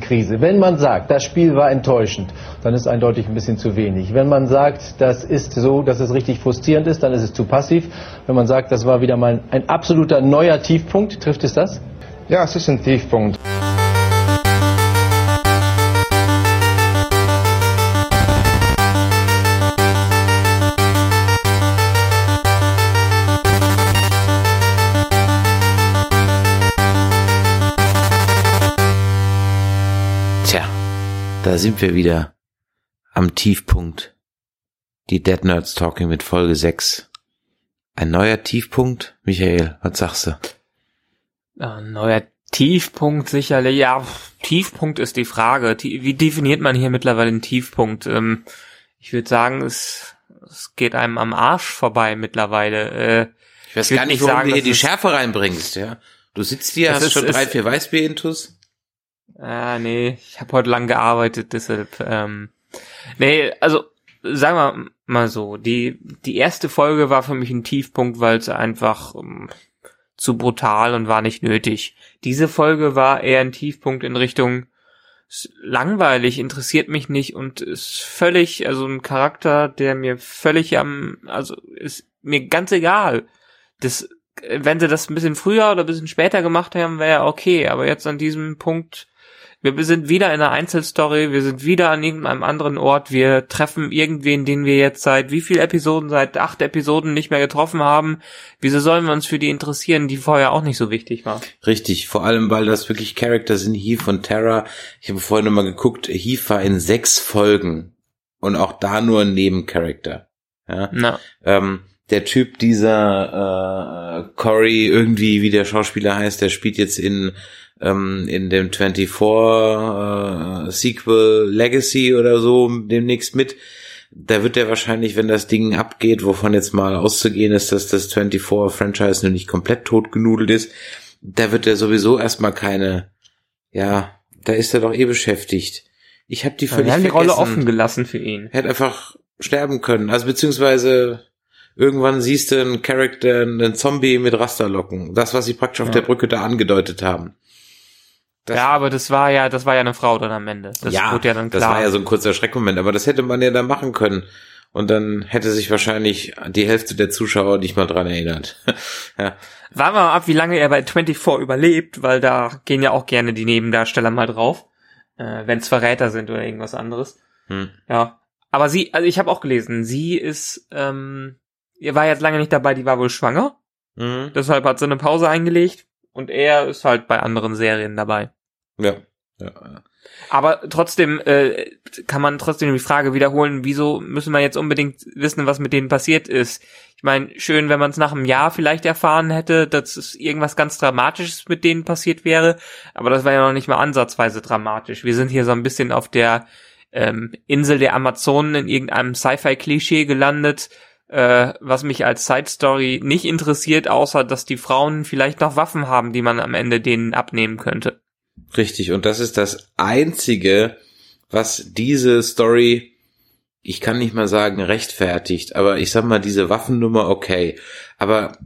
Krise. Wenn man sagt, das Spiel war enttäuschend, dann ist eindeutig ein bisschen zu wenig. Wenn man sagt, das ist so, dass es richtig frustrierend ist, dann ist es zu passiv. Wenn man sagt, das war wieder mal ein absoluter neuer Tiefpunkt, trifft es das? Ja, es ist ein Tiefpunkt. Da sind wir wieder am Tiefpunkt. Die Dead Nerds Talking mit Folge 6. Ein neuer Tiefpunkt? Michael, was sagst du? Ein neuer Tiefpunkt sicherlich. Ja, Tiefpunkt ist die Frage. Wie definiert man hier mittlerweile einen Tiefpunkt? Ähm, ich würde sagen, es, es geht einem am Arsch vorbei mittlerweile. Äh, ich weiß ich gar nicht, warum sagen, du hier die Schärfe reinbringst, ja. Du sitzt hier, hast ist, schon drei, vier Weißbier-Intus. Ah, nee, ich habe heute lang gearbeitet, deshalb. Ähm, nee, also sagen wir mal so, die die erste Folge war für mich ein Tiefpunkt, weil es einfach ähm, zu brutal und war nicht nötig. Diese Folge war eher ein Tiefpunkt in Richtung langweilig, interessiert mich nicht und ist völlig, also ein Charakter, der mir völlig am, also ist mir ganz egal. Das, wenn sie das ein bisschen früher oder ein bisschen später gemacht haben, wäre okay, aber jetzt an diesem Punkt wir sind wieder in einer Einzelstory, wir sind wieder an irgendeinem anderen Ort, wir treffen irgendwen, den wir jetzt seit wie viel Episoden, seit acht Episoden nicht mehr getroffen haben. Wieso sollen wir uns für die interessieren, die vorher auch nicht so wichtig war? Richtig, vor allem, weil das wirklich Charakter sind, Heath und Terra. Ich habe vorhin nochmal geguckt, Heath war in sechs Folgen und auch da nur ein Nebencharakter. Ja. Na. Ähm, der Typ dieser äh, Corey, irgendwie wie der Schauspieler heißt, der spielt jetzt in ähm, in dem 24 äh, Sequel Legacy oder so demnächst mit. Da wird er wahrscheinlich, wenn das Ding abgeht, wovon jetzt mal auszugehen ist, dass das 24 Franchise noch nicht komplett totgenudelt ist, da wird er sowieso erstmal keine, ja, da ist er doch eh beschäftigt. Ich habe die völlig Wir haben die Rolle offen gelassen für ihn. Hätte einfach sterben können. Also beziehungsweise irgendwann siehst du einen Charakter, einen Zombie mit Rasterlocken. Das, was sie praktisch auf der Brücke da angedeutet haben. Das ja, aber das war ja, das war ja eine Frau dann am Ende. Das ja, ja dann klar. das war ja so ein kurzer Schreckmoment, aber das hätte man ja dann machen können. Und dann hätte sich wahrscheinlich die Hälfte der Zuschauer nicht mal dran erinnert. ja. Warten wir mal ab, wie lange er bei 24 überlebt, weil da gehen ja auch gerne die Nebendarsteller mal drauf, äh, wenn es Verräter sind oder irgendwas anderes. Hm. Ja. Aber sie, also ich habe auch gelesen, sie ist, ähm, ihr war jetzt lange nicht dabei, die war wohl schwanger. Mhm. Deshalb hat sie eine Pause eingelegt und er ist halt bei anderen Serien dabei. Ja. ja, ja. Aber trotzdem äh, kann man trotzdem die Frage wiederholen, wieso müssen wir jetzt unbedingt wissen, was mit denen passiert ist? Ich meine, schön, wenn man es nach einem Jahr vielleicht erfahren hätte, dass es irgendwas ganz Dramatisches mit denen passiert wäre, aber das war ja noch nicht mal ansatzweise dramatisch. Wir sind hier so ein bisschen auf der ähm, Insel der Amazonen in irgendeinem Sci-Fi-Klischee gelandet, äh, was mich als Side Story nicht interessiert, außer dass die Frauen vielleicht noch Waffen haben, die man am Ende denen abnehmen könnte. Richtig, und das ist das Einzige, was diese Story, ich kann nicht mal sagen rechtfertigt, aber ich sag mal, diese Waffennummer okay. Aber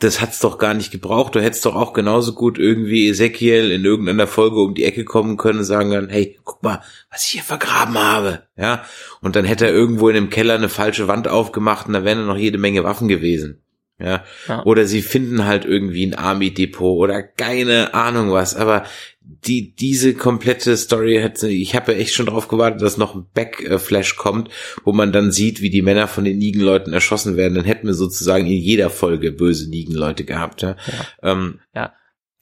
das hat's doch gar nicht gebraucht. Du hättest doch auch genauso gut irgendwie Ezekiel in irgendeiner Folge um die Ecke kommen können und sagen können, hey, guck mal, was ich hier vergraben habe. Ja. Und dann hätte er irgendwo in dem Keller eine falsche Wand aufgemacht und da wären noch jede Menge Waffen gewesen. Ja? ja. Oder sie finden halt irgendwie ein Army-Depot oder keine Ahnung was. Aber die, diese komplette Story hätte, ich habe ja echt schon drauf gewartet, dass noch ein Backflash kommt, wo man dann sieht, wie die Männer von den Nigen-Leuten erschossen werden. Dann hätten wir sozusagen in jeder Folge böse Nigen-Leute gehabt. Ja. ja. Ähm, ja.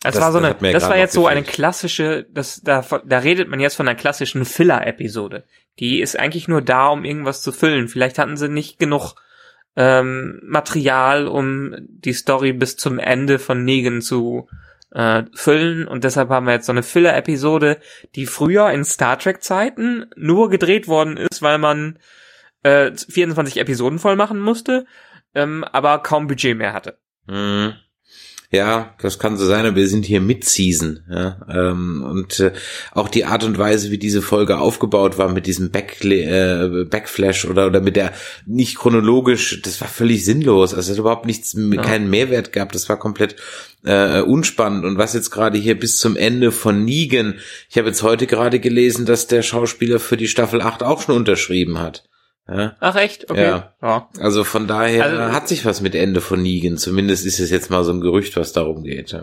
Das, das, war so eine, das war jetzt so eine klassische, das, da, da redet man jetzt von einer klassischen Filler-Episode. Die ist eigentlich nur da, um irgendwas zu füllen. Vielleicht hatten sie nicht genug ähm, Material, um die Story bis zum Ende von Negan zu äh, füllen und deshalb haben wir jetzt so eine Filler-Episode, die früher in Star Trek-Zeiten nur gedreht worden ist, weil man äh, 24 Episoden voll machen musste, ähm, aber kaum Budget mehr hatte. Mhm. Ja, das kann so sein, aber wir sind hier Mid-Season. Ja? Ähm, und äh, auch die Art und Weise, wie diese Folge aufgebaut war mit diesem Back, äh, Backflash oder, oder mit der nicht chronologisch, das war völlig sinnlos. Also es hat überhaupt nichts, ja. keinen Mehrwert gehabt. Das war komplett äh, unspannend. Und was jetzt gerade hier bis zum Ende von Negan, ich habe jetzt heute gerade gelesen, dass der Schauspieler für die Staffel 8 auch schon unterschrieben hat. Ja. Ach echt? Okay. Ja. ja. Also von daher also, hat sich was mit Ende von Negan. Zumindest ist es jetzt mal so ein Gerücht, was darum geht.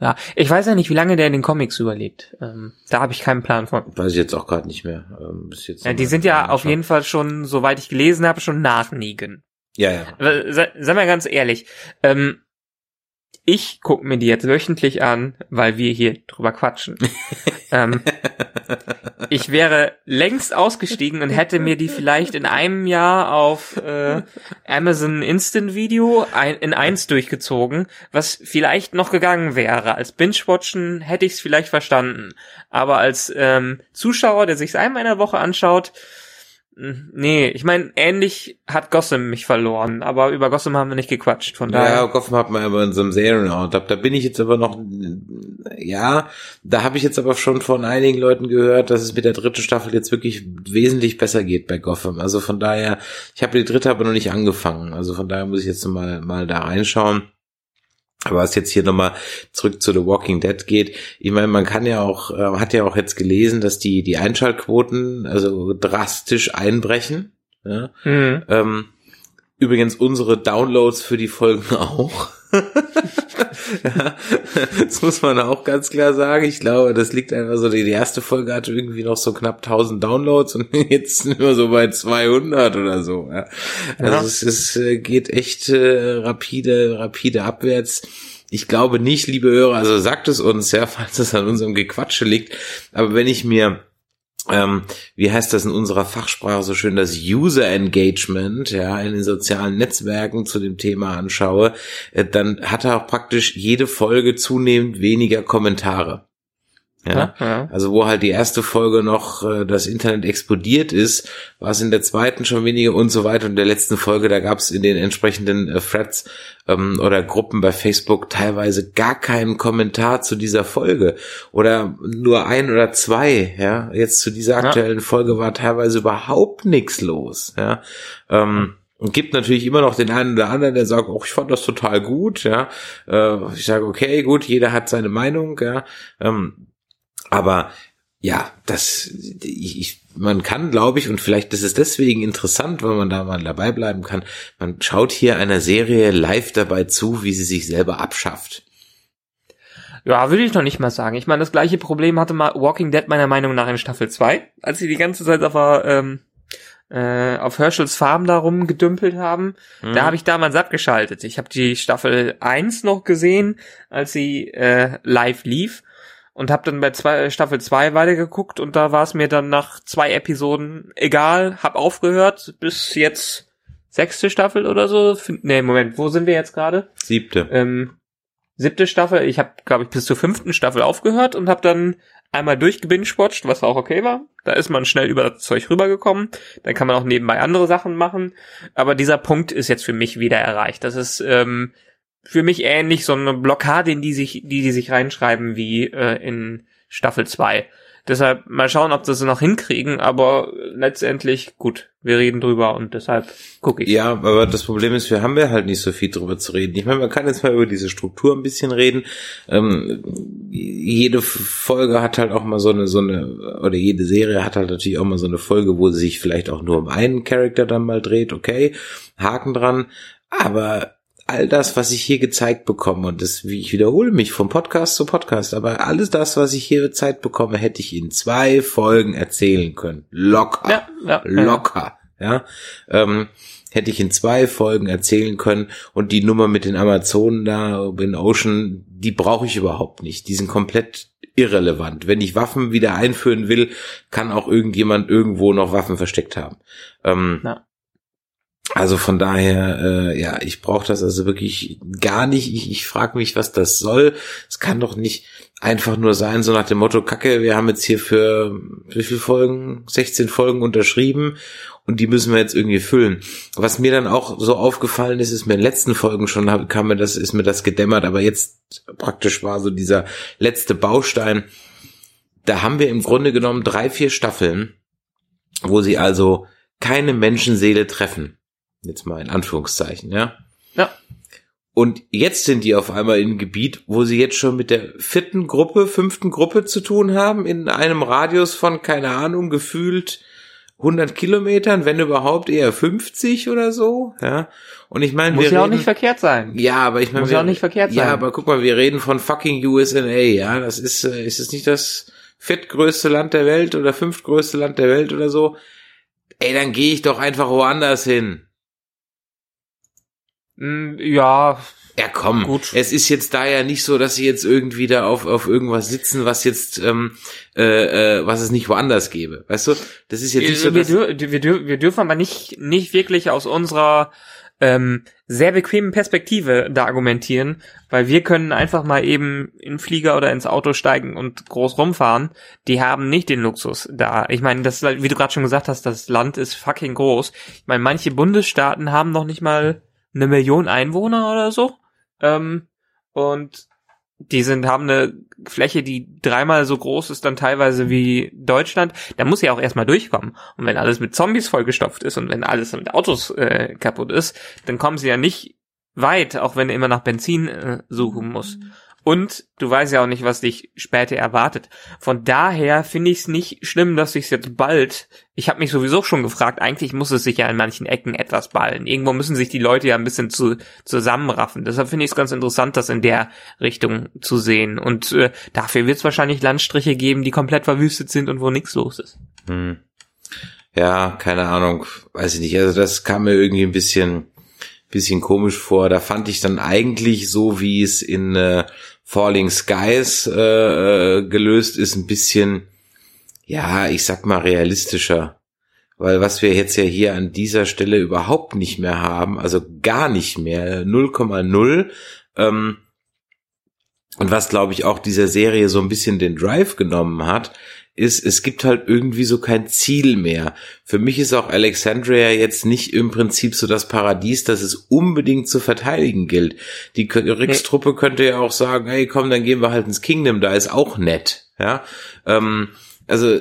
Ja. Ich weiß ja nicht, wie lange der in den Comics überlebt. Ähm, da habe ich keinen Plan von. Weiß ich jetzt auch gerade nicht mehr. Ähm, bis jetzt ja, die sind ja auf jeden Fall schon, soweit ich gelesen habe, schon nach Negan. Ja, ja. Sei, sei mal ganz ehrlich. Ähm, ich gucke mir die jetzt wöchentlich an, weil wir hier drüber quatschen. ähm, ich wäre längst ausgestiegen und hätte mir die vielleicht in einem Jahr auf äh, Amazon Instant Video ein, in eins durchgezogen, was vielleicht noch gegangen wäre. Als Binge-Watchen hätte ich es vielleicht verstanden. Aber als ähm, Zuschauer, der sich einmal in der Woche anschaut, Nee, ich meine, ähnlich hat Gotham mich verloren, aber über Gotham haben wir nicht gequatscht, von daher. Ja, Gotham hat man aber in so einem Serienort. Da, da bin ich jetzt aber noch, ja, da habe ich jetzt aber schon von einigen Leuten gehört, dass es mit der dritten Staffel jetzt wirklich wesentlich besser geht bei Gotham. Also von daher, ich habe die dritte aber noch nicht angefangen. Also von daher muss ich jetzt mal, mal da reinschauen. Aber was jetzt hier nochmal zurück zu The Walking Dead geht, ich meine, man kann ja auch, äh, hat ja auch jetzt gelesen, dass die, die Einschaltquoten also drastisch einbrechen. Ja? Mhm. Ähm, übrigens unsere Downloads für die Folgen auch. ja, das muss man auch ganz klar sagen. Ich glaube, das liegt einfach so, die erste Folge hatte irgendwie noch so knapp 1000 Downloads und jetzt sind wir so bei 200 oder so. Ja. Also ja. es, es äh, geht echt äh, rapide, rapide abwärts. Ich glaube nicht, liebe Hörer, also sagt es uns, ja, falls es an unserem Gequatsche liegt. Aber wenn ich mir ähm, wie heißt das in unserer Fachsprache so schön, das User Engagement, ja, in den sozialen Netzwerken zu dem Thema anschaue, äh, dann hat er auch praktisch jede Folge zunehmend weniger Kommentare. Ja, ja, also wo halt die erste Folge noch äh, das Internet explodiert ist, war es in der zweiten schon weniger und so weiter. Und in der letzten Folge, da gab es in den entsprechenden äh, Threads ähm, oder Gruppen bei Facebook teilweise gar keinen Kommentar zu dieser Folge oder nur ein oder zwei. Ja, jetzt zu dieser aktuellen ja. Folge war teilweise überhaupt nichts los. Ja. Ähm, und gibt natürlich immer noch den einen oder anderen, der sagt, oh, ich fand das total gut, ja. Äh, ich sage, okay, gut, jeder hat seine Meinung, ja. Ähm, aber ja, das, ich, man kann, glaube ich, und vielleicht ist es deswegen interessant, weil man da mal dabei bleiben kann, man schaut hier einer Serie live dabei zu, wie sie sich selber abschafft. Ja, würde ich noch nicht mal sagen. Ich meine, das gleiche Problem hatte mal Walking Dead meiner Meinung nach in Staffel 2, als sie die ganze Zeit auf, ähm, äh, auf Herschels Farm da rumgedümpelt haben. Mhm. Da habe ich damals abgeschaltet. Ich habe die Staffel 1 noch gesehen, als sie äh, live lief und habe dann bei zwei, Staffel 2 weitergeguckt und da war es mir dann nach zwei Episoden egal, hab aufgehört bis jetzt sechste Staffel oder so. Nee, Moment, wo sind wir jetzt gerade? Siebte. Ähm, siebte Staffel. Ich habe, glaube ich, bis zur fünften Staffel aufgehört und habe dann einmal durchgebingewatcht, was auch okay war. Da ist man schnell über das Zeug rübergekommen. Dann kann man auch nebenbei andere Sachen machen. Aber dieser Punkt ist jetzt für mich wieder erreicht. Das ist ähm, für mich ähnlich so eine Blockade, in die sich, die die sich reinschreiben wie äh, in Staffel 2. Deshalb mal schauen, ob sie noch hinkriegen, aber letztendlich gut, wir reden drüber und deshalb gucke ich. Ja, aber das Problem ist, wir haben ja halt nicht so viel drüber zu reden. Ich meine, man kann jetzt mal über diese Struktur ein bisschen reden. Ähm, jede Folge hat halt auch mal so eine, so eine, oder jede Serie hat halt natürlich auch mal so eine Folge, wo sie sich vielleicht auch nur um einen Charakter dann mal dreht, okay, Haken dran. Aber all das, was ich hier gezeigt bekomme, und das, wie ich wiederhole mich vom Podcast zu Podcast, aber alles das, was ich hier gezeigt bekomme, hätte ich in zwei Folgen erzählen können. Locker. Ja, ja, locker. Ja. Ähm, hätte ich in zwei Folgen erzählen können und die Nummer mit den Amazonen da in Ocean, die brauche ich überhaupt nicht. Die sind komplett irrelevant. Wenn ich Waffen wieder einführen will, kann auch irgendjemand irgendwo noch Waffen versteckt haben. Ähm, ja. Also von daher, äh, ja, ich brauche das also wirklich gar nicht. Ich, ich frage mich, was das soll. Es kann doch nicht einfach nur sein, so nach dem Motto, Kacke, wir haben jetzt hier für wie viele Folgen? 16 Folgen unterschrieben und die müssen wir jetzt irgendwie füllen. Was mir dann auch so aufgefallen ist, ist mir in den letzten Folgen schon, kam mir das, ist mir das gedämmert, aber jetzt praktisch war so dieser letzte Baustein. Da haben wir im Grunde genommen drei, vier Staffeln, wo sie also keine Menschenseele treffen. Jetzt mal in Anführungszeichen, ja. Ja. Und jetzt sind die auf einmal in einem Gebiet, wo sie jetzt schon mit der vierten Gruppe, fünften Gruppe zu tun haben, in einem Radius von, keine Ahnung, gefühlt 100 Kilometern, wenn überhaupt eher 50 oder so, ja. Und ich meine, Muss ja auch nicht verkehrt sein. ja, aber ich meine, Muss ja auch nicht verkehrt Ja, sein. aber guck mal, wir reden von fucking USA, ja. Das ist, äh, ist es nicht das viertgrößte Land der Welt oder fünftgrößte Land der Welt oder so? Ey, dann gehe ich doch einfach woanders hin. Mm, Ja, Ja, komm. Gut. Es ist jetzt da ja nicht so, dass sie jetzt irgendwie da auf, auf irgendwas sitzen, was jetzt, ähm, äh, äh, was es nicht woanders gäbe. Weißt du? Das ist jetzt nicht so, wir, dür wir, dür wir dürfen aber nicht, nicht wirklich aus unserer ähm, sehr bequemen Perspektive da argumentieren, weil wir können einfach mal eben in Flieger oder ins Auto steigen und groß rumfahren. Die haben nicht den Luxus da. Ich meine, das, wie du gerade schon gesagt hast, das Land ist fucking groß. Ich meine, manche Bundesstaaten haben noch nicht mal eine Million Einwohner oder so. Ähm, und die sind, haben eine Fläche, die dreimal so groß ist dann teilweise wie Deutschland. Da muss ja auch erstmal durchkommen. Und wenn alles mit Zombies vollgestopft ist und wenn alles mit Autos äh, kaputt ist, dann kommen sie ja nicht weit, auch wenn er immer nach Benzin äh, suchen muss. Und du weißt ja auch nicht, was dich später erwartet. Von daher finde ich es nicht schlimm, dass sich jetzt bald. Ich habe mich sowieso schon gefragt. Eigentlich muss es sich ja in manchen Ecken etwas ballen. Irgendwo müssen sich die Leute ja ein bisschen zu, zusammenraffen. Deshalb finde ich es ganz interessant, das in der Richtung zu sehen. Und äh, dafür wird es wahrscheinlich Landstriche geben, die komplett verwüstet sind und wo nichts los ist. hm. ja, keine Ahnung, weiß ich nicht. Also das kam mir irgendwie ein bisschen, bisschen komisch vor. Da fand ich dann eigentlich so, wie es in äh, Falling Skies äh, äh, gelöst ist, ein bisschen, ja, ich sag mal realistischer. Weil was wir jetzt ja hier an dieser Stelle überhaupt nicht mehr haben, also gar nicht mehr, 0,0, ähm, und was glaube ich auch dieser Serie so ein bisschen den Drive genommen hat, ist, es gibt halt irgendwie so kein Ziel mehr. Für mich ist auch Alexandria jetzt nicht im Prinzip so das Paradies, das es unbedingt zu verteidigen gilt. Die Rix-Truppe könnte ja auch sagen, hey komm, dann gehen wir halt ins Kingdom, da ist auch nett. Ja, ähm, also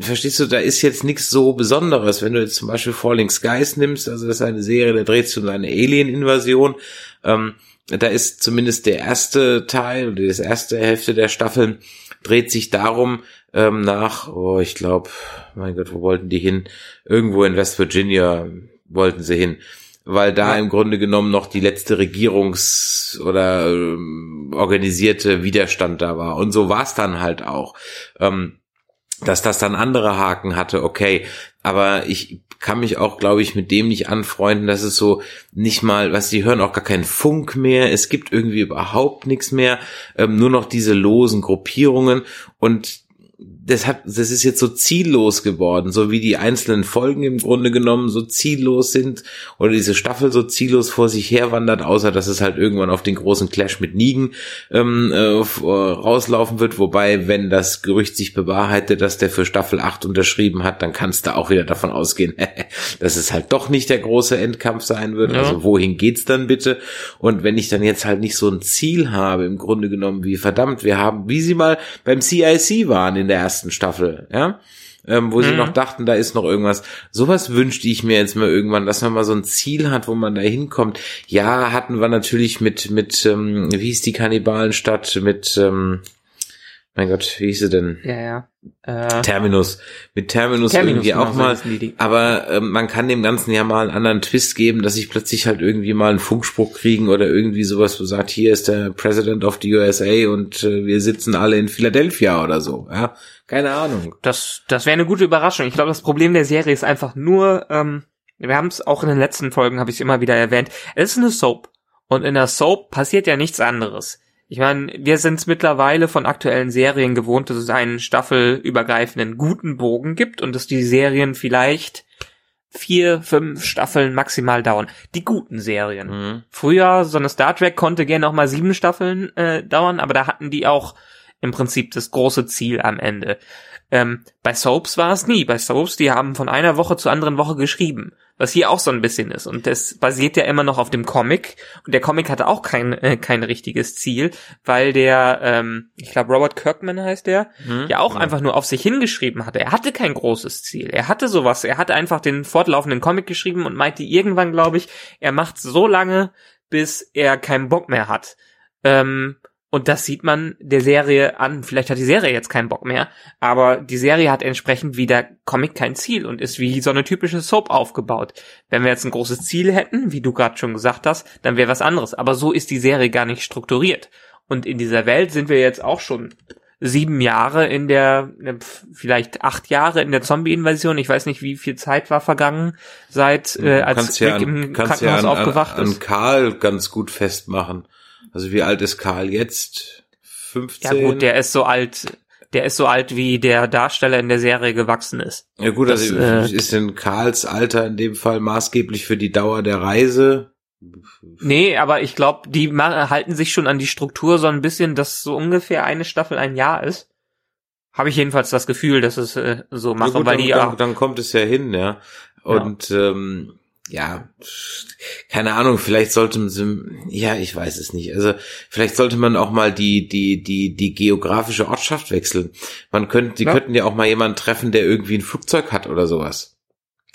verstehst du, da ist jetzt nichts so Besonderes. Wenn du jetzt zum Beispiel Falling Skies nimmst, also das ist eine Serie, da dreht sich um eine Alien-Invasion. Ähm, da ist zumindest der erste Teil oder das erste Hälfte der Staffeln dreht sich darum ähm, nach, oh, ich glaube, mein Gott, wo wollten die hin? Irgendwo in West Virginia wollten sie hin, weil da im Grunde genommen noch die letzte Regierungs- oder ähm, organisierte Widerstand da war. Und so war es dann halt auch. Ähm, dass das dann andere Haken hatte, okay. Aber ich kann mich auch, glaube ich, mit dem nicht anfreunden, dass es so nicht mal, was die hören auch gar keinen Funk mehr. Es gibt irgendwie überhaupt nichts mehr. Ähm, nur noch diese losen Gruppierungen und das hat, das ist jetzt so ziellos geworden, so wie die einzelnen Folgen im Grunde genommen so ziellos sind oder diese Staffel so ziellos vor sich herwandert, außer dass es halt irgendwann auf den großen Clash mit Nigen ähm, äh, rauslaufen wird. Wobei, wenn das Gerücht sich bewahrheitet, dass der für Staffel 8 unterschrieben hat, dann kannst du auch wieder davon ausgehen, dass es halt doch nicht der große Endkampf sein wird. Ja. Also wohin geht's dann bitte? Und wenn ich dann jetzt halt nicht so ein Ziel habe, im Grunde genommen, wie verdammt, wir haben, wie sie mal beim CIC waren in der ersten Staffel, ja, ähm, wo sie Mhm. noch dachten, da ist noch irgendwas. Sowas wünschte ich mir jetzt mal irgendwann, dass man mal so ein Ziel hat, wo man da hinkommt. Ja, hatten wir natürlich mit, mit, ähm, wie hieß die Kannibalenstadt, mit, ähm, mein Gott, wie hieß sie denn? Ja, ja. Äh, Terminus. Mit Terminus, Terminus, irgendwie genau, auch mal. Aber ähm, man kann dem Ganzen ja mal einen anderen Twist geben, dass ich plötzlich halt irgendwie mal einen Funkspruch kriegen oder irgendwie sowas, wo sagt, hier ist der President of the USA und äh, wir sitzen alle in Philadelphia oder so. Ja, keine Ahnung. Das, das wäre eine gute Überraschung. Ich glaube, das Problem der Serie ist einfach nur, ähm, wir haben es auch in den letzten Folgen, habe ich immer wieder erwähnt, es ist eine Soap. Und in der Soap passiert ja nichts anderes. Ich meine, wir sind es mittlerweile von aktuellen Serien gewohnt, dass es einen staffelübergreifenden guten Bogen gibt und dass die Serien vielleicht vier, fünf Staffeln maximal dauern. Die guten Serien. Mhm. Früher, so eine Star Trek konnte gerne auch mal sieben Staffeln äh, dauern, aber da hatten die auch im Prinzip das große Ziel am Ende. Ähm, bei Soaps war es nie. Bei Soaps, die haben von einer Woche zur anderen Woche geschrieben. Was hier auch so ein bisschen ist. Und das basiert ja immer noch auf dem Comic. Und der Comic hatte auch kein, äh, kein richtiges Ziel, weil der, ähm, ich glaube, Robert Kirkman heißt der, Mhm. ja auch einfach nur auf sich hingeschrieben hatte. Er hatte kein großes Ziel. Er hatte sowas. Er hatte einfach den fortlaufenden Comic geschrieben und meinte irgendwann, glaube ich, er macht so lange, bis er keinen Bock mehr hat. Ähm, und das sieht man der Serie an. Vielleicht hat die Serie jetzt keinen Bock mehr, aber die Serie hat entsprechend wie der Comic kein Ziel und ist wie so eine typische Soap aufgebaut. Wenn wir jetzt ein großes Ziel hätten, wie du gerade schon gesagt hast, dann wäre was anderes. Aber so ist die Serie gar nicht strukturiert. Und in dieser Welt sind wir jetzt auch schon sieben Jahre in der, pf, vielleicht acht Jahre in der Zombie-Invasion. Ich weiß nicht, wie viel Zeit war vergangen, seit äh, als kannst ja Rick an, im kannst ja Krankenhaus an, an, aufgewacht an ist. Karl ganz gut festmachen. Also wie alt ist Karl jetzt? 15? Ja gut, der ist so alt, der ist so alt, wie der Darsteller in der Serie gewachsen ist. Ja gut, Das, also äh, ist denn Karls Alter in dem Fall maßgeblich für die Dauer der Reise? Nee, aber ich glaube, die halten sich schon an die Struktur so ein bisschen, dass so ungefähr eine Staffel ein Jahr ist. Habe ich jedenfalls das Gefühl, dass es äh, so Ja machen, gut, weil dann, die dann, auch, dann kommt es ja hin, ja. Und ähm, ja, keine Ahnung, vielleicht sollte man, ja, ich weiß es nicht. Also vielleicht sollte man auch mal die die die die geografische Ortschaft wechseln. Man könnte, die Ja. könnten ja auch mal jemanden treffen, der irgendwie ein Flugzeug hat oder sowas.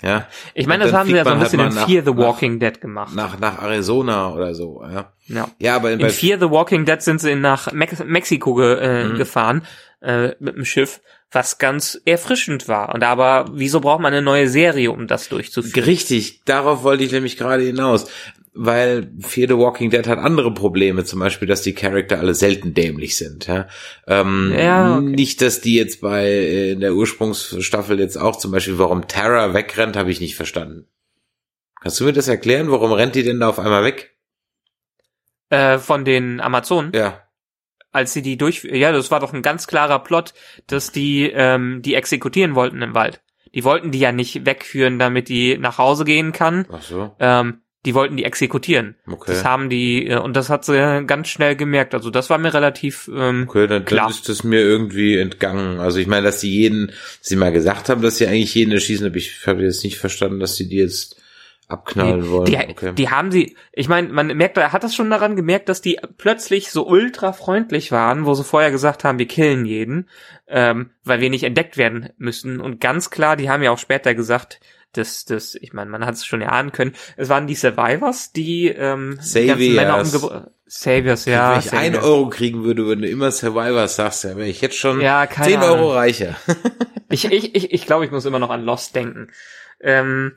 Ja, ich meine, das haben sie ja so ein halt bisschen in mal nach- Fear the nach- Walking Dead gemacht. nach nach Arizona oder so. Ja, ja. ja, aber In bei, Fear the Walking Dead sind sie nach Mex Mexiko ge äh, Mhm. gefahren äh, mit dem Schiff, was ganz erfrischend war. Und aber wieso braucht man eine neue Serie, um das durchzuführen? Richtig, darauf wollte ich nämlich gerade hinaus. Weil Fear the Walking Dead hat andere Probleme, zum Beispiel, dass die Charakter alle selten dämlich sind. Ja? Ähm, Ja, okay. Nicht, dass die jetzt bei äh, in der Ursprungsstaffel jetzt auch zum Beispiel, warum Tara wegrennt, habe ich nicht verstanden. Kannst du mir das erklären? Warum rennt die denn da auf einmal weg? Äh, von den Amazonen. Ja. Als sie die durch, ja, das war doch ein ganz klarer Plot, dass die ähm, die exekutieren wollten im Wald. Die wollten die ja nicht wegführen, damit die nach Hause gehen kann. Ach so. Ähm, die wollten die exekutieren. Okay. Das haben die äh, und das hat sie ganz schnell gemerkt. Also das war mir relativ ähm, Okay, dann, Klar. dann ist das mir irgendwie entgangen. Also ich meine, dass sie jeden, dass sie mal gesagt haben, dass sie eigentlich jeden erschießen, aber ich habe jetzt nicht verstanden, dass sie die jetzt abknallen wollen. Die, okay. die haben sie, ich meine, man merkt, er hat das schon daran gemerkt, dass die plötzlich so ultra freundlich waren, wo sie vorher gesagt haben, wir killen jeden, ähm, weil wir nicht entdeckt werden müssen. Und ganz klar, die haben ja auch später gesagt, dass das, ich meine, man hat es schon erahnen können, es waren die Survivors, die ähm, die ganzen Männer Saviors. Saviors, ja. Wenn ich ein Saviors. Euro kriegen würde, wenn du immer Survivors sagst, ja, wäre ich jetzt schon Ja, 10 Euro reicher. Ich, ich, ich, ich glaube, ich muss immer noch an Lost denken. Ähm,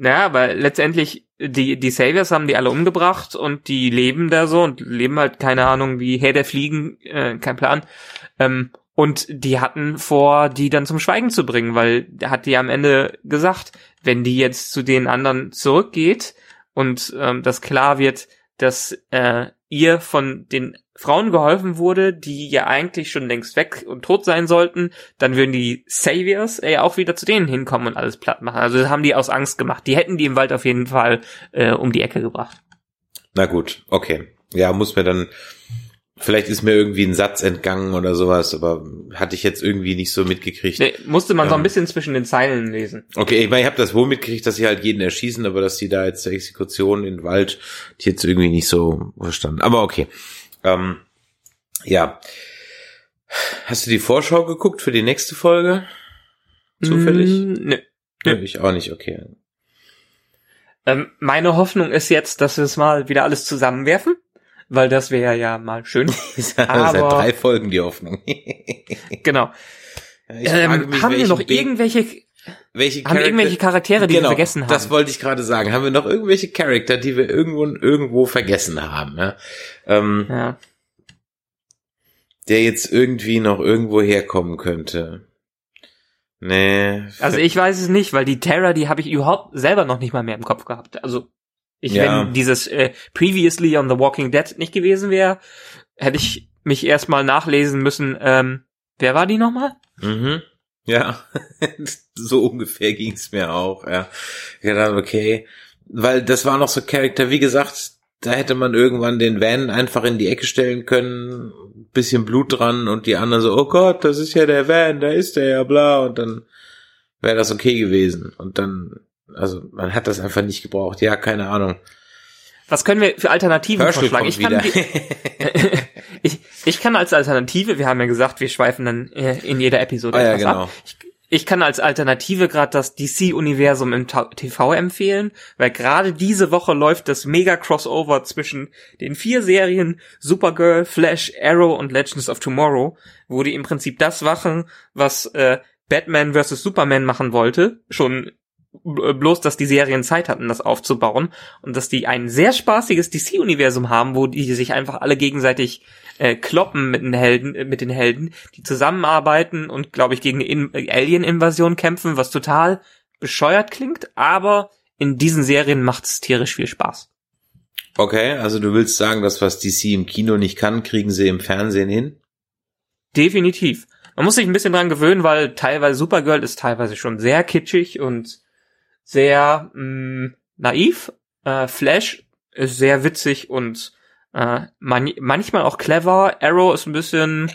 naja, aber letztendlich, die, die Saviors haben die alle umgebracht und die leben da so und leben halt, keine Ahnung, wie Herr der Fliegen, äh, kein Plan. Ähm, und die hatten vor, die dann zum Schweigen zu bringen, weil hat die am Ende gesagt, wenn die jetzt zu den anderen zurückgeht und ähm, das klar wird, dass äh, ihr von den Frauen geholfen wurde, die ja eigentlich schon längst weg und tot sein sollten, dann würden die Saviors äh, auch wieder zu denen hinkommen und alles platt machen. Also das haben die aus Angst gemacht. Die hätten die im Wald auf jeden Fall äh, um die Ecke gebracht. Na gut, okay. Ja, muss mir dann, vielleicht ist mir irgendwie ein Satz entgangen oder sowas, aber hatte ich jetzt irgendwie nicht so mitgekriegt. Nee, musste man so ein Ähm. bisschen zwischen den Zeilen lesen. Okay, ich meine, ich habe das wohl mitgekriegt, dass sie halt jeden erschießen, aber dass sie da jetzt zur Exekution in den Wald, die jetzt irgendwie nicht so verstanden. Aber okay. Ähm, ja. Hast du die Vorschau geguckt für die nächste Folge? Zufällig? Mm, nö. Nö, ich auch nicht, okay. Ähm, meine Hoffnung ist jetzt, dass wir es mal wieder alles zusammenwerfen, weil das wäre ja mal schön. Aber- seit drei Folgen die Hoffnung. genau. Ich Ähm, frage mich, haben wir noch irgendwelche, welche haben wir irgendwelche Charaktere, die genau, wir vergessen haben? Das wollte ich gerade sagen. Haben wir noch irgendwelche Charakter, die wir irgendwo irgendwo vergessen haben? Ja? Ähm, ja. der jetzt irgendwie noch irgendwo herkommen könnte. Nee. Also ich weiß es nicht, weil die Terror, die habe ich überhaupt selber noch nicht mal mehr im Kopf gehabt. Also ich, Ja. wenn dieses äh, Previously on the Walking Dead nicht gewesen wäre, hätte ich mich erstmal nachlesen müssen. Ähm, wer war die nochmal? mhm. Ja, so ungefähr ging's mir auch, ja. Ich dachte, okay, weil das war noch so Charakter, wie gesagt, da hätte man irgendwann den Van einfach in die Ecke stellen können, bisschen Blut dran und die anderen so, oh Gott, das ist ja der Van, da ist der ja, bla, und dann wäre das okay gewesen. Und dann, also man hat das einfach nicht gebraucht. Ja, keine Ahnung. Was können wir für Alternativen Herschel vorschlagen? Ich kann, wieder. ich, ich kann als Alternative, wir haben ja gesagt, wir schweifen dann äh, in jeder Episode Ah ja, etwas genau. ab. Ich, ich kann als Alternative gerade das DC-Universum im TV empfehlen, weil gerade diese Woche läuft das Mega-Crossover zwischen den vier Serien Supergirl, Flash, Arrow und Legends of Tomorrow, wo die im Prinzip das machen, was äh, Batman vs. Superman machen wollte, schon bloß, dass die Serien Zeit hatten, das aufzubauen und dass die ein sehr spaßiges DC-Universum haben, wo die sich einfach alle gegenseitig äh, kloppen mit den Helden, äh, mit den Helden, die zusammenarbeiten und, glaube ich, gegen eine äh, Alien-Invasion kämpfen, was total bescheuert klingt, aber in diesen Serien macht es tierisch viel Spaß. Okay, also du willst sagen, das, was DC im Kino nicht kann, kriegen sie im Fernsehen hin? Definitiv. Man muss sich ein bisschen dran gewöhnen, weil teilweise Supergirl ist teilweise schon sehr kitschig und sehr mh, naiv. Äh, Flash ist sehr witzig und äh, man, manchmal auch clever. Arrow ist ein bisschen,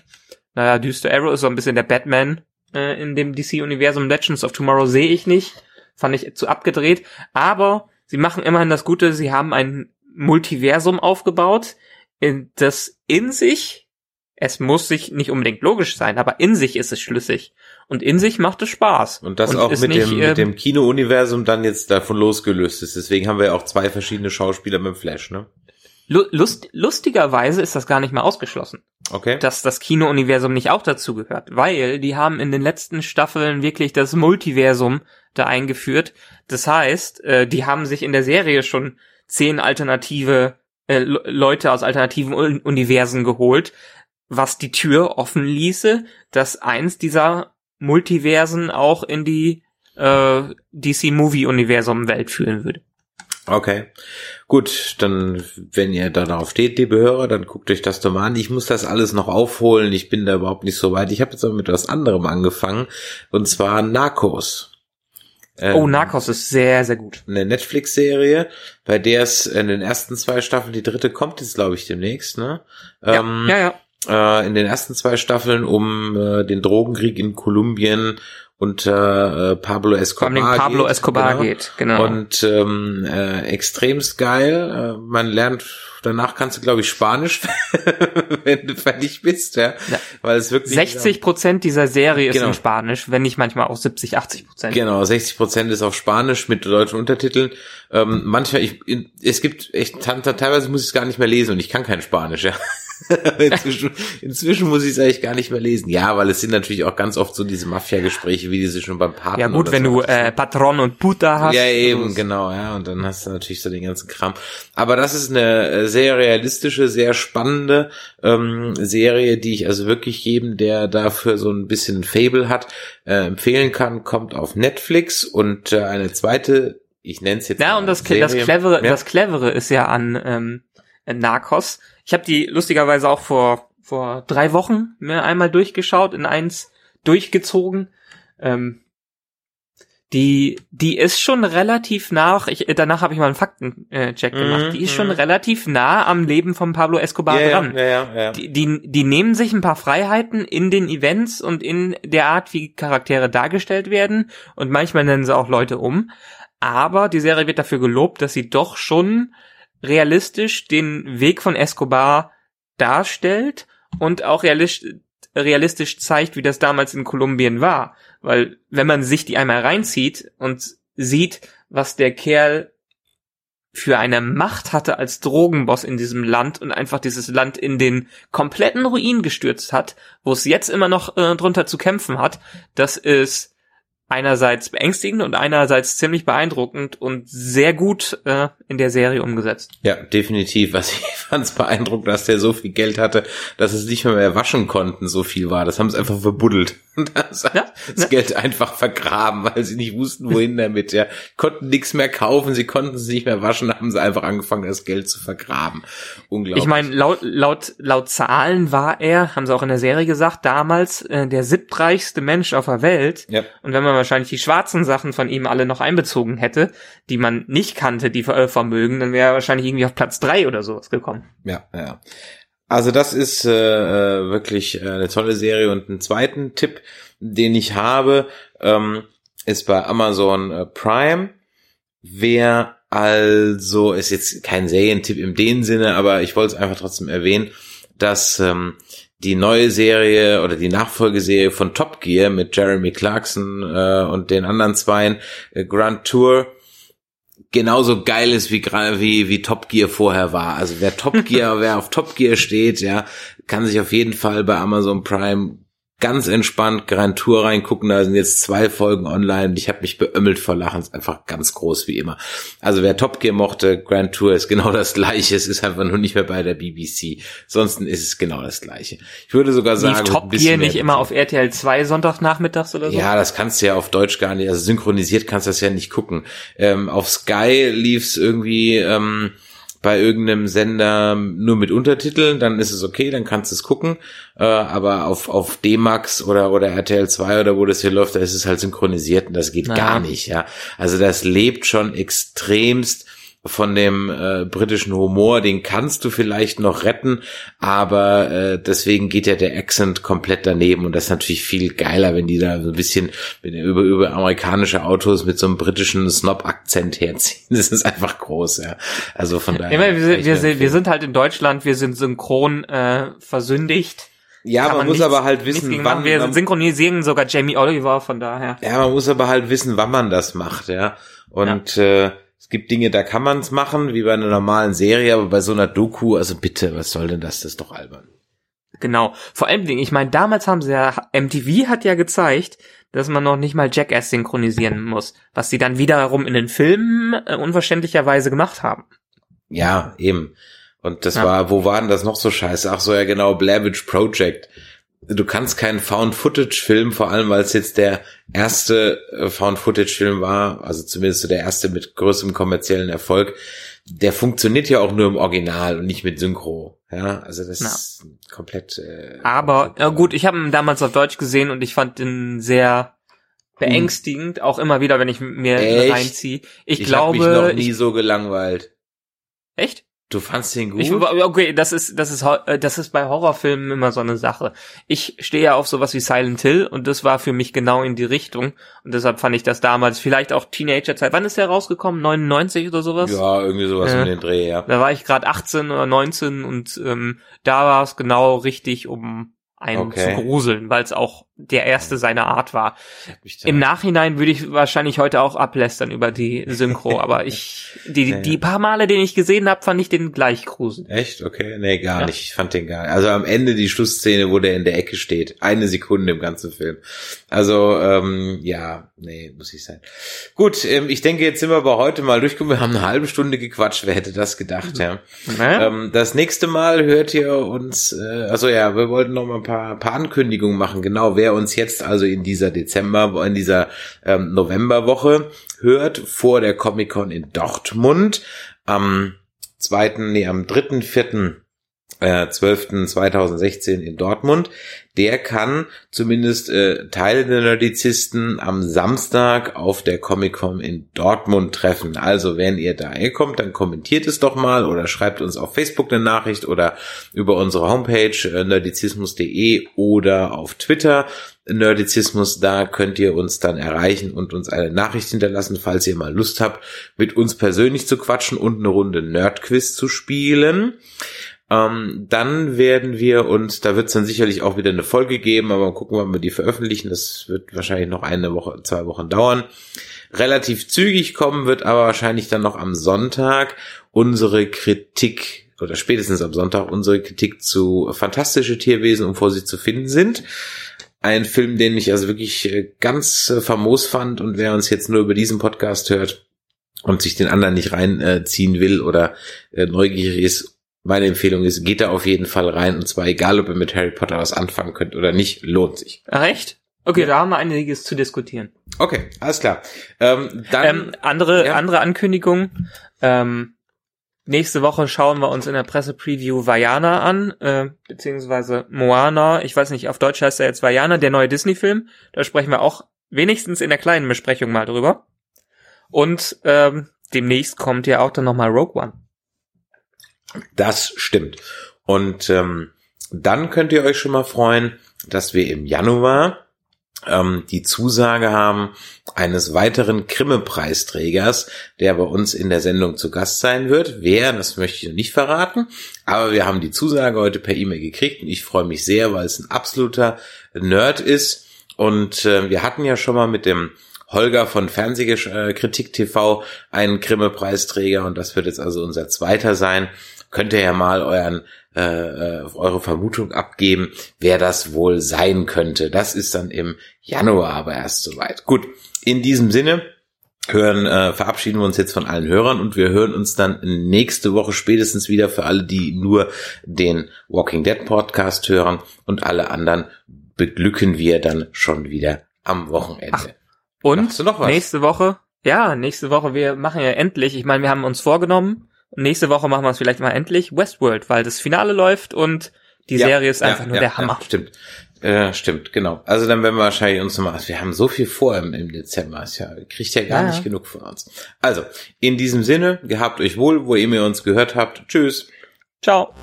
naja, düster. Arrow ist so ein bisschen der Batman äh, in dem DC-Universum. Legends of Tomorrow sehe ich nicht. Fand ich zu abgedreht. Aber sie machen immerhin das Gute. Sie haben ein Multiversum aufgebaut, in das in sich es muss sich nicht unbedingt logisch sein, aber in sich ist es schlüssig. Und in sich macht es Spaß. Und das auch ist mit nicht, dem, ähm, mit dem Kino-Universum dann jetzt davon losgelöst ist. Deswegen haben wir ja auch zwei verschiedene Schauspieler mit Flash, ne? Lu- Lust, lustigerweise ist das gar nicht mehr ausgeschlossen, Okay. dass das Kino-Universum nicht auch dazu gehört, weil die haben in den letzten Staffeln wirklich das Multiversum da eingeführt. Das heißt, äh, die haben sich in der Serie schon zehn alternative äh, Le- Leute aus alternativen Un- Universen geholt, was die Tür offen ließe, dass eins dieser Multiversen auch in die äh, DC-Movie-Universum-Welt führen würde. Okay. Gut, dann, wenn ihr da drauf steht, liebe Hörer, dann guckt euch das doch mal an. Ich muss das alles noch aufholen. Ich bin da überhaupt nicht so weit. Ich habe jetzt aber mit was anderem angefangen. Und zwar Narcos. Ähm, Oh, Narcos ist sehr, sehr gut. Eine Netflix-Serie, bei der es in den ersten zwei Staffeln, die dritte kommt jetzt, glaube ich, demnächst, ne? Ähm, ja, ja. Äh, in den ersten zwei Staffeln um äh, den Drogenkrieg in Kolumbien unter äh, Pablo Escobar Pablo geht, Escobar genau. geht, genau. Und ähm, äh, extremst geil. Äh, man lernt, danach kannst du, glaube ich, Spanisch, wenn du fertig bist, ja. Ja. Weil es wirklich 60 Prozent dieser Serie ist Genau. in Spanisch, wenn nicht manchmal auch 70, 80 Prozent. Genau, 60 Prozent ist auf Spanisch mit deutschen Untertiteln. Ähm, manchmal, ich, in, es gibt echt, teilweise muss ich es gar nicht mehr lesen und ich kann kein Spanisch, ja. inzwischen, inzwischen muss ich es eigentlich gar nicht mehr lesen. Ja, weil es sind natürlich auch ganz oft so diese Mafia-Gespräche, wie diese schon beim Paten Ja gut, wenn so du äh, Patron und Puta hast. Ja, eben, also, genau, ja. Und dann hast du natürlich so den ganzen Kram. Aber das ist eine äh, sehr realistische, sehr spannende ähm, Serie, die ich also wirklich jedem, der dafür so ein bisschen Fable hat, äh, empfehlen kann. Kommt auf Netflix und äh, eine zweite, ich nenne es jetzt Ja, und das, Serie. das clevere, Ja. das clevere ist ja an ähm, Narcos. Ich habe die lustigerweise auch vor vor drei Wochen mir einmal durchgeschaut, in eins durchgezogen. Ähm, die die ist schon relativ nach. Ich, danach habe ich mal einen Faktencheck äh, Check Mhm, gemacht. Die ist schon mhm. relativ nah am Leben von Pablo Escobar ja, dran. ja, ja, ja. die, die, die nehmen sich ein paar Freiheiten in den Events und in der Art, wie Charaktere dargestellt werden. Und manchmal nennen sie auch Leute um. Aber die Serie wird dafür gelobt, dass sie doch schon realistisch den Weg von Escobar darstellt und auch realistisch, realistisch zeigt, wie das damals in Kolumbien war. Weil wenn man sich die einmal reinzieht und sieht, was der Kerl für eine Macht hatte als Drogenboss in diesem Land und einfach dieses Land in den kompletten Ruin gestürzt hat, wo es jetzt immer noch äh, drunter zu kämpfen hat, das ist einerseits beängstigend und einerseits ziemlich beeindruckend und sehr gut äh, in der Serie umgesetzt. Ja, definitiv. Was ich fand es beeindruckend, dass der so viel Geld hatte, dass es nicht mehr, mehr waschen konnten, so viel war. Das haben sie einfach verbuddelt. Das, ja, das ja. Geld einfach vergraben, weil sie nicht wussten, wohin damit. Ja, konnten nichts mehr kaufen, sie konnten es nicht mehr waschen, haben sie einfach angefangen, das Geld zu vergraben. Unglaublich. Ich meine, laut, laut, laut Zahlen war er, haben sie auch in der Serie gesagt, damals äh, der siebtreichste Mensch auf der Welt. Ja. Und wenn man wahrscheinlich die schwarzen Sachen von ihm alle noch einbezogen hätte, die man nicht kannte, die Vermögen, dann wäre er wahrscheinlich irgendwie auf Platz drei oder sowas gekommen. Ja, ja. Also das ist äh, äh wirklich äh, eine tolle Serie und einen zweiten Tipp, den ich habe, ähm, ist bei Amazon äh, Prime. Wer also ist jetzt kein Serientipp in dem Sinne, aber ich wollte es einfach trotzdem erwähnen, dass ähm, die neue Serie oder die Nachfolgeserie von Top Gear mit Jeremy Clarkson äh, und den anderen Zweien, äh, Grand Tour, genauso geil ist wie wie wie Top Gear vorher war. Also wer Top Gear, wer auf Top Gear steht, ja, kann sich auf jeden Fall bei Amazon Prime ganz entspannt Grand Tour reingucken. Da sind jetzt zwei Folgen online. Ich habe mich beömmelt vor Lachen. Ist einfach ganz groß wie immer. Also wer Top Gear mochte, Grand Tour ist genau das gleiche. Es ist einfach nur nicht mehr bei der BBC. Sonst ist es genau das gleiche. Ich würde sogar sagen, Lief Top Gear nicht immer auf RTL 2 Sonntagnachmittags oder so? Ja, das kannst du ja auf Deutsch gar nicht. Also synchronisiert kannst du das ja nicht gucken. Ähm, auf Sky lief's irgendwie ähm, bei irgendeinem Sender nur mit Untertiteln, dann ist es okay, dann kannst du es gucken. Äh, aber auf, auf D-Max oder, oder RTL 2 oder wo das hier läuft, da ist es halt synchronisiert und das geht naja. gar nicht, ja. Also das lebt schon extremst von dem äh, britischen Humor, den kannst du vielleicht noch retten, aber äh, deswegen geht ja der Accent komplett daneben und das ist natürlich viel geiler, wenn die da so ein bisschen über, über amerikanische Autos mit so einem britischen Snob-Akzent herziehen. Das ist einfach groß, ja. Also von daher. Immer, wir, wir, sind, wir sind halt in Deutschland, wir sind synchron äh, versündigt. Ja, man, man, muss nichts, aber halt wissen, wann. Wir man, synchronisieren sogar Jamie Oliver, von daher. Ja, man muss aber halt wissen, wann man das macht, ja. Und ja. äh, gibt Dinge, da kann man es machen, wie bei einer normalen Serie, aber bei so einer Doku, also bitte, was soll denn das? Das ist doch albern. Genau. Vor allem, ich meine, damals haben sie ja, MTV hat ja gezeigt, dass man noch nicht mal Jackass synchronisieren muss, was sie dann wiederum in den Filmen äh, unverständlicherweise gemacht haben. Ja, eben. Und das ja. war, wo waren das noch so scheiße? Ach so, ja genau, Blavich Project du kannst keinen Found-Footage-Film, vor allem weil es jetzt der erste äh, Found-Footage-Film war, also zumindest so der erste mit größerem kommerziellen Erfolg, der funktioniert ja auch nur im Original und nicht mit Synchro. Ja, also das ja. ist komplett. Äh, Aber ja, gut, ich habe ihn damals auf Deutsch gesehen und ich fand ihn sehr beängstigend, auch immer wieder, wenn ich mir Echt? reinziehe. Ich, ich glaube, hab mich noch nie ich, so gelangweilt. Echt? Du fandst den gut? Ich, okay, das ist, das ist, äh, das ist bei Horrorfilmen immer so eine Sache. Ich stehe ja auf sowas wie Silent Hill und das war für mich genau in die Richtung und deshalb fand ich das damals vielleicht auch Teenagerzeit. Wann ist der rausgekommen? 99 oder sowas? Ja, irgendwie sowas äh, in den Dreh, ja. Da war ich gerade 18 oder 19 und ähm, da war es genau richtig, um einen okay. zu gruseln, weil es auch der erste seiner Art war. Im Nachhinein würde ich wahrscheinlich heute auch ablästern über die Synchro, aber ich die nee. die paar Male, den ich gesehen habe, fand ich den gleich gruselig. Echt? Okay, nee, gar ja. nicht. Ich fand den gar nicht. Also am Ende die Schlussszene, wo der in der Ecke steht, eine Sekunde im ganzen Film. Also ähm, ja, nee, muss ich sein. Gut, ähm, ich denke, jetzt sind wir aber heute mal durchgekommen. Wir haben eine halbe Stunde gequatscht. Wer hätte das gedacht? Ja. ja. Ähm, das nächste Mal hört ihr uns. Äh, also ja, wir wollten noch mal ein paar, paar Ankündigungen machen. Genau, wer uns jetzt also in dieser Dezember, in dieser ähm, Novemberwoche hört, vor der Comic-Con in Dortmund am zweiten, nee, am dritten, vierten äh, 12.2016 in Dortmund, der kann zumindest äh, Teile der Nerdizisten am Samstag auf der Comic-Con in Dortmund treffen. Also wenn ihr da kommt, dann kommentiert es doch mal oder schreibt uns auf Facebook eine Nachricht oder über unsere Homepage äh, nerdizismus.de oder auf Twitter Nerdizismus, da könnt ihr uns dann erreichen und uns eine Nachricht hinterlassen, falls ihr mal Lust habt, mit uns persönlich zu quatschen und eine Runde Nerdquiz zu spielen. Ähm, dann werden wir uns, da wird es dann sicherlich auch wieder eine Folge geben, aber mal gucken, wann wir die veröffentlichen. Das wird wahrscheinlich noch eine Woche, zwei Wochen dauern. Relativ zügig kommen wird aber wahrscheinlich dann noch am Sonntag unsere Kritik oder spätestens am Sonntag unsere Kritik zu fantastische Tierwesen und vor sie zu finden sind. Ein Film, den ich also wirklich äh, ganz äh, famos fand und wer uns jetzt nur über diesen Podcast hört, und sich den anderen nicht reinziehen will oder äh, neugierig ist, meine Empfehlung ist, geht da auf jeden Fall rein und zwar egal, ob ihr mit Harry Potter was anfangen könnt oder nicht, lohnt sich. Recht? Okay, ja. da haben wir einiges zu diskutieren. Okay, alles klar. Ähm, dann ähm, andere ja. andere Ankündigung. Ähm, nächste Woche schauen wir uns in der Presse-Preview Vajana an, äh, beziehungsweise Moana. Ich weiß nicht, auf Deutsch heißt er jetzt Vajana, der neue Disney-Film. Da sprechen wir auch wenigstens in der kleinen Besprechung mal drüber. Und ähm, demnächst kommt ja auch dann nochmal Rogue One. Das stimmt. Und ähm, dann könnt ihr euch schon mal freuen, dass wir im Januar ähm, die Zusage haben eines weiteren Grimme-Preisträgers, der bei uns in der Sendung zu Gast sein wird. Wer, das möchte ich noch nicht verraten, aber wir haben die Zusage heute per E-Mail gekriegt und ich freue mich sehr, weil es ein absoluter Nerd ist. Und äh, wir hatten ja schon mal mit dem Holger von Fernsehkritik TV einen Grimme-Preisträger und das wird jetzt also unser zweiter sein. Könnt ihr ja mal euren äh, äh, eure Vermutung abgeben, wer das wohl sein könnte. Das ist dann im Januar aber erst soweit. Gut, in diesem Sinne hören, äh, verabschieden wir uns jetzt von allen Hörern und wir hören uns dann nächste Woche spätestens wieder für alle, die nur den Walking Dead Podcast hören und alle anderen beglücken wir dann schon wieder am Wochenende. Ach, und nächste Woche, ja, nächste Woche, wir machen ja endlich, ich meine, wir haben uns vorgenommen, nächste Woche machen wir es vielleicht mal endlich, Westworld, weil das Finale läuft und die ja, Serie ist einfach ja, nur ja, der Hammer. stimmt. Äh, stimmt, genau. Also dann werden wir wahrscheinlich uns nochmal, wir haben so viel vor im, im Dezember, ist ja, kriegt ja gar nicht genug von uns. Also, in diesem Sinne, gehabt euch wohl, wo ihr mir uns gehört habt. Tschüss. Ciao.